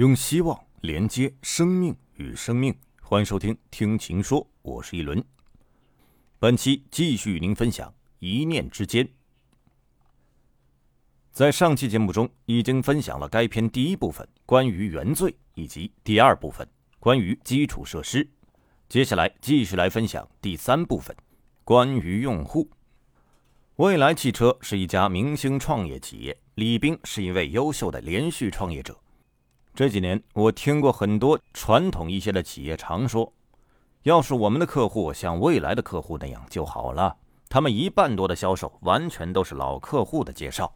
用希望连接生命与生命，欢迎收听《听情说》，我是一轮。本期继续与您分享一念之间。在上期节目中，已经分享了该片第一部分关于原罪，以及第二部分关于基础设施。接下来继续来分享第三部分，关于用户。蔚来汽车是一家明星创业企业，李斌是一位优秀的连续创业者。这几年，我听过很多传统一些的企业常说：“要是我们的客户像未来的客户那样就好了。”他们一半多的销售完全都是老客户的介绍。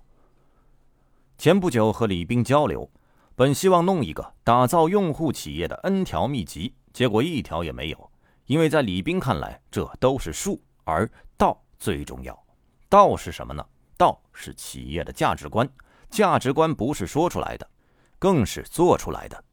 前不久和李斌交流，本希望弄一个打造用户企业的 N 条秘籍。结果一条也没有，因为在李斌看来，这都是术，而道最重要。道是什么呢？道是企业的价值观，价值观不是说出来的，更是做出来的。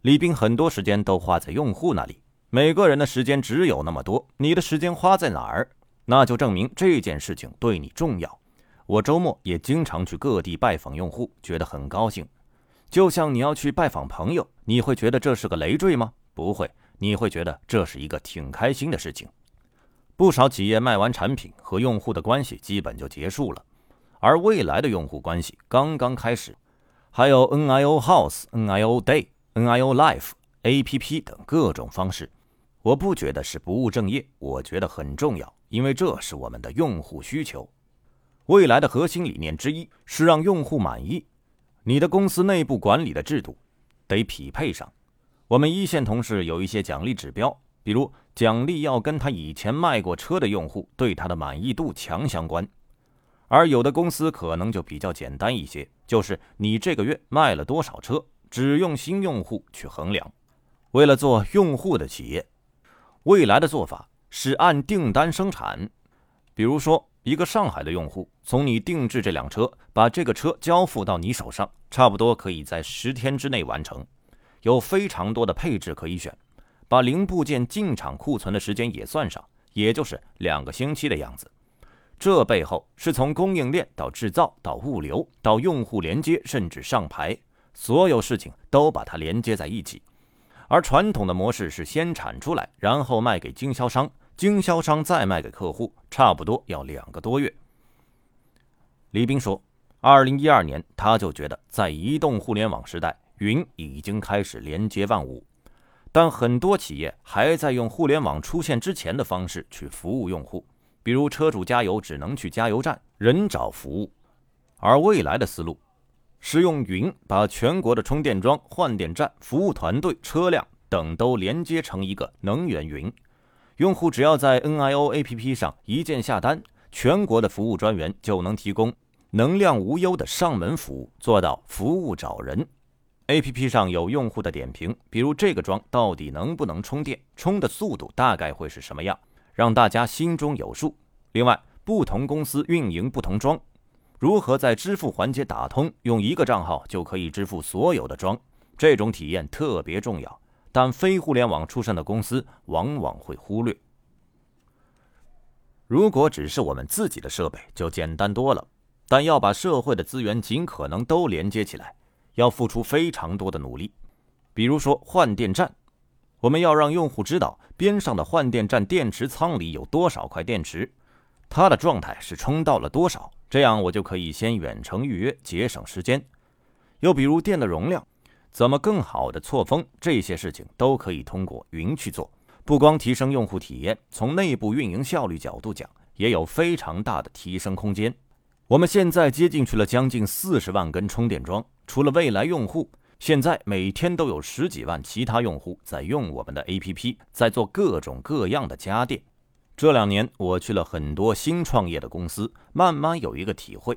李斌很多时间都花在用户那里，每个人的时间只有那么多，你的时间花在哪儿，那就证明这件事情对你重要。我周末也经常去各地拜访用户，觉得很高兴。就像你要去拜访朋友，你会觉得这是个累赘吗？不会，你会觉得这是一个挺开心的事情。不少企业卖完产品和用户的关系基本就结束了，而未来的用户关系刚刚开始。还有 NIO House、NIO Day、NIO Life、APP 等各种方式。我不觉得是不务正业，我觉得很重要，因为这是我们的用户需求。未来的核心理念之一是让用户满意。你的公司内部管理的制度得匹配上。我们一线同事有一些奖励指标，比如奖励要跟他以前卖过车的用户对他的满意度强相关，而有的公司可能就比较简单一些，就是你这个月卖了多少车，只用新用户去衡量。为了做用户的企业，未来的做法是按订单生产，比如说一个上海的用户从你定制这辆车，把这个车交付到你手上，差不多可以在十天之内完成。有非常多的配置可以选，把零部件进厂库存的时间也算上，也就是两个星期的样子。这背后是从供应链到制造到物流到用户连接，甚至上牌，所有事情都把它连接在一起。而传统的模式是先产出来，然后卖给经销商，经销商再卖给客户，差不多要两个多月。李斌说，二零一二年他就觉得，在移动互联网时代。云已经开始连接万物，但很多企业还在用互联网出现之前的方式去服务用户，比如车主加油只能去加油站人找服务，而未来的思路是用云把全国的充电桩、换电站、服务团队、车辆等都连接成一个能源云，用户只要在 NIO APP 上一键下单，全国的服务专员就能提供能量无忧的上门服务，做到服务找人。A P P 上有用户的点评，比如这个桩到底能不能充电，充的速度大概会是什么样，让大家心中有数。另外，不同公司运营不同桩，如何在支付环节打通，用一个账号就可以支付所有的桩，这种体验特别重要。但非互联网出身的公司往往会忽略。如果只是我们自己的设备，就简单多了，但要把社会的资源尽可能都连接起来。要付出非常多的努力，比如说换电站，我们要让用户知道边上的换电站电池仓里有多少块电池，它的状态是充到了多少，这样我就可以先远程预约，节省时间。又比如电的容量，怎么更好的错峰，这些事情都可以通过云去做。不光提升用户体验，从内部运营效率角度讲，也有非常大的提升空间。我们现在接进去了将近四十万根充电桩。除了未来用户，现在每天都有十几万其他用户在用我们的 APP，在做各种各样的家电。这两年我去了很多新创业的公司，慢慢有一个体会：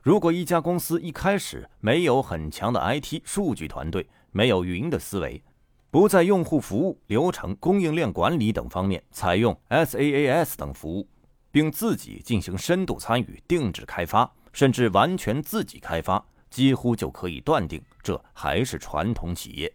如果一家公司一开始没有很强的 IT 数据团队，没有云的思维，不在用户服务、流程、供应链管理等方面采用 SaaS 等服务，并自己进行深度参与、定制开发，甚至完全自己开发。几乎就可以断定，这还是传统企业。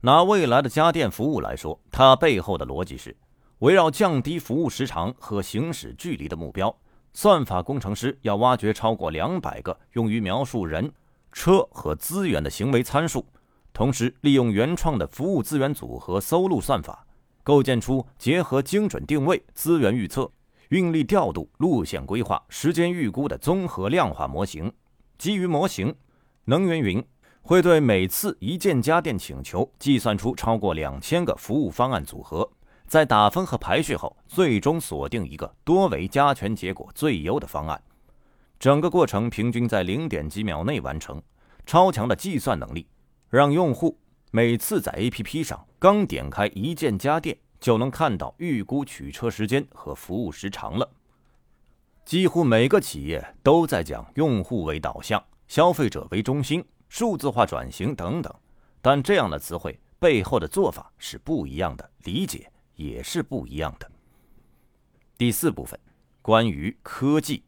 拿未来的家电服务来说，它背后的逻辑是围绕降低服务时长和行驶距离的目标。算法工程师要挖掘超过两百个用于描述人、车和资源的行为参数，同时利用原创的服务资源组合搜录算法，构建出结合精准定位、资源预测、运力调度、路线规划、时间预估的综合量化模型。基于模型，能源云会对每次一键家电请求计算出超过两千个服务方案组合。在打分和排序后，最终锁定一个多维加权结果最优的方案。整个过程平均在零点几秒内完成。超强的计算能力，让用户每次在 APP 上刚点开一键家电，就能看到预估取车时间和服务时长了。几乎每个企业都在讲用户为导向、消费者为中心、数字化转型等等，但这样的词汇背后的做法是不一样的，理解。也是不一样的。第四部分，关于科技。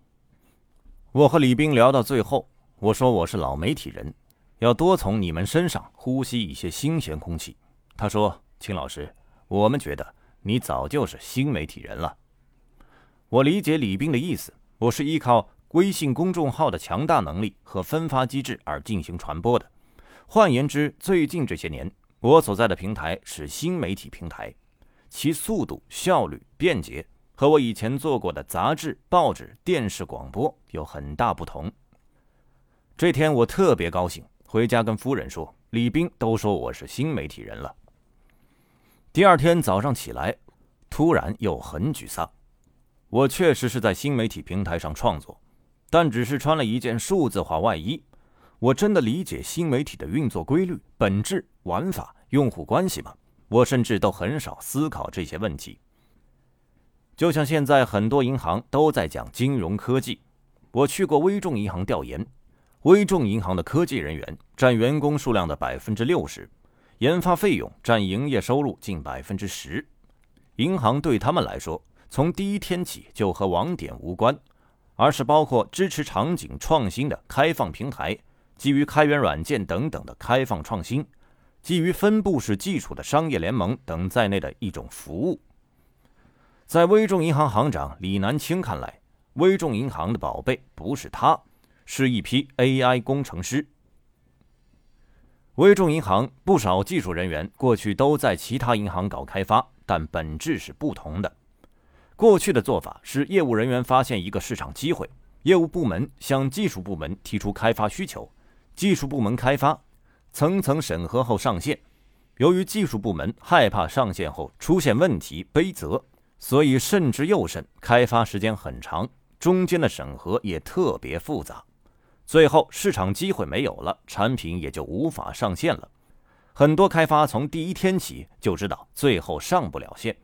我和李斌聊到最后，我说我是老媒体人，要多从你们身上呼吸一些新鲜空气。他说：“秦老师，我们觉得你早就是新媒体人了。”我理解李斌的意思，我是依靠微信公众号的强大能力和分发机制而进行传播的。换言之，最近这些年，我所在的平台是新媒体平台。其速度、效率、便捷和我以前做过的杂志、报纸、电视、广播有很大不同。这天我特别高兴，回家跟夫人说：“李斌都说我是新媒体人了。”第二天早上起来，突然又很沮丧。我确实是在新媒体平台上创作，但只是穿了一件数字化外衣。我真的理解新媒体的运作规律、本质、玩法、用户关系吗？我甚至都很少思考这些问题。就像现在很多银行都在讲金融科技，我去过微众银行调研，微众银行的科技人员占员工数量的百分之六十，研发费用占营业收入近百分之十。银行对他们来说，从第一天起就和网点无关，而是包括支持场景创新的开放平台，基于开源软件等等的开放创新。基于分布式技术的商业联盟等在内的一种服务，在微众银行行长李南青看来，微众银行的宝贝不是他，是一批 AI 工程师。微众银行不少技术人员过去都在其他银行搞开发，但本质是不同的。过去的做法是，业务人员发现一个市场机会，业务部门向技术部门提出开发需求，技术部门开发。层层审核后上线，由于技术部门害怕上线后出现问题背责，所以慎之又慎，开发时间很长，中间的审核也特别复杂。最后市场机会没有了，产品也就无法上线了。很多开发从第一天起就知道最后上不了线。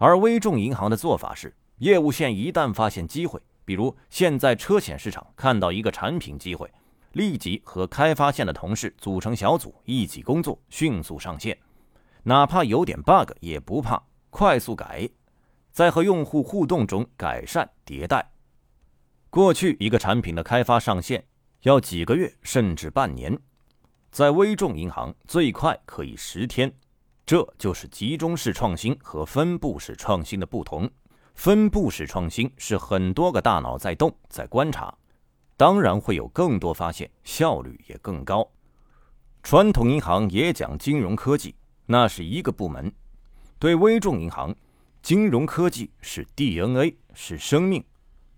而微众银行的做法是，业务线一旦发现机会，比如现在车险市场看到一个产品机会。立即和开发线的同事组成小组，一起工作，迅速上线。哪怕有点 bug 也不怕，快速改，在和用户互动中改善迭代。过去一个产品的开发上线要几个月甚至半年，在微众银行最快可以十天。这就是集中式创新和分布式创新的不同。分布式创新是很多个大脑在动，在观察。当然会有更多发现，效率也更高。传统银行也讲金融科技，那是一个部门。对微众银行，金融科技是 DNA，是生命。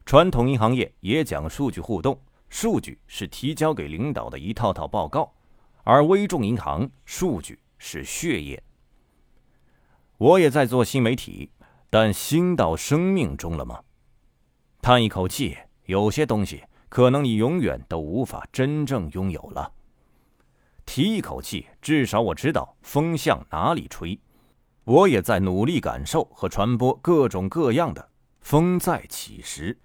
传统银行业也讲数据互动，数据是提交给领导的一套套报告，而微众银行数据是血液。我也在做新媒体，但新到生命中了吗？叹一口气，有些东西。可能你永远都无法真正拥有了。提一口气，至少我知道风向哪里吹。我也在努力感受和传播各种各样的风在起时。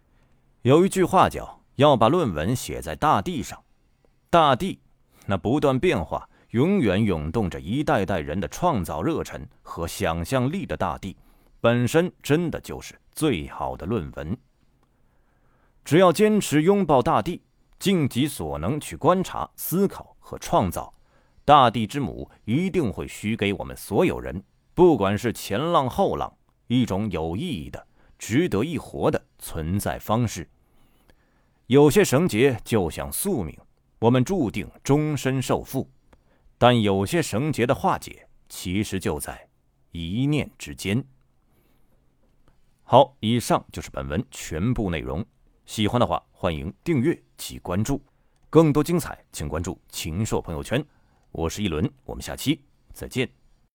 有一句话叫“要把论文写在大地上”，大地那不断变化、永远涌动着一代代人的创造热忱和想象力的大地，本身真的就是最好的论文。只要坚持拥抱大地，尽己所能去观察、思考和创造，大地之母一定会许给我们所有人，不管是前浪后浪，一种有意义的、值得一活的存在方式。有些绳结就像宿命，我们注定终身受缚；但有些绳结的化解，其实就在一念之间。好，以上就是本文全部内容。喜欢的话，欢迎订阅及关注。更多精彩，请关注“禽兽朋友圈”。我是一轮，我们下期再见。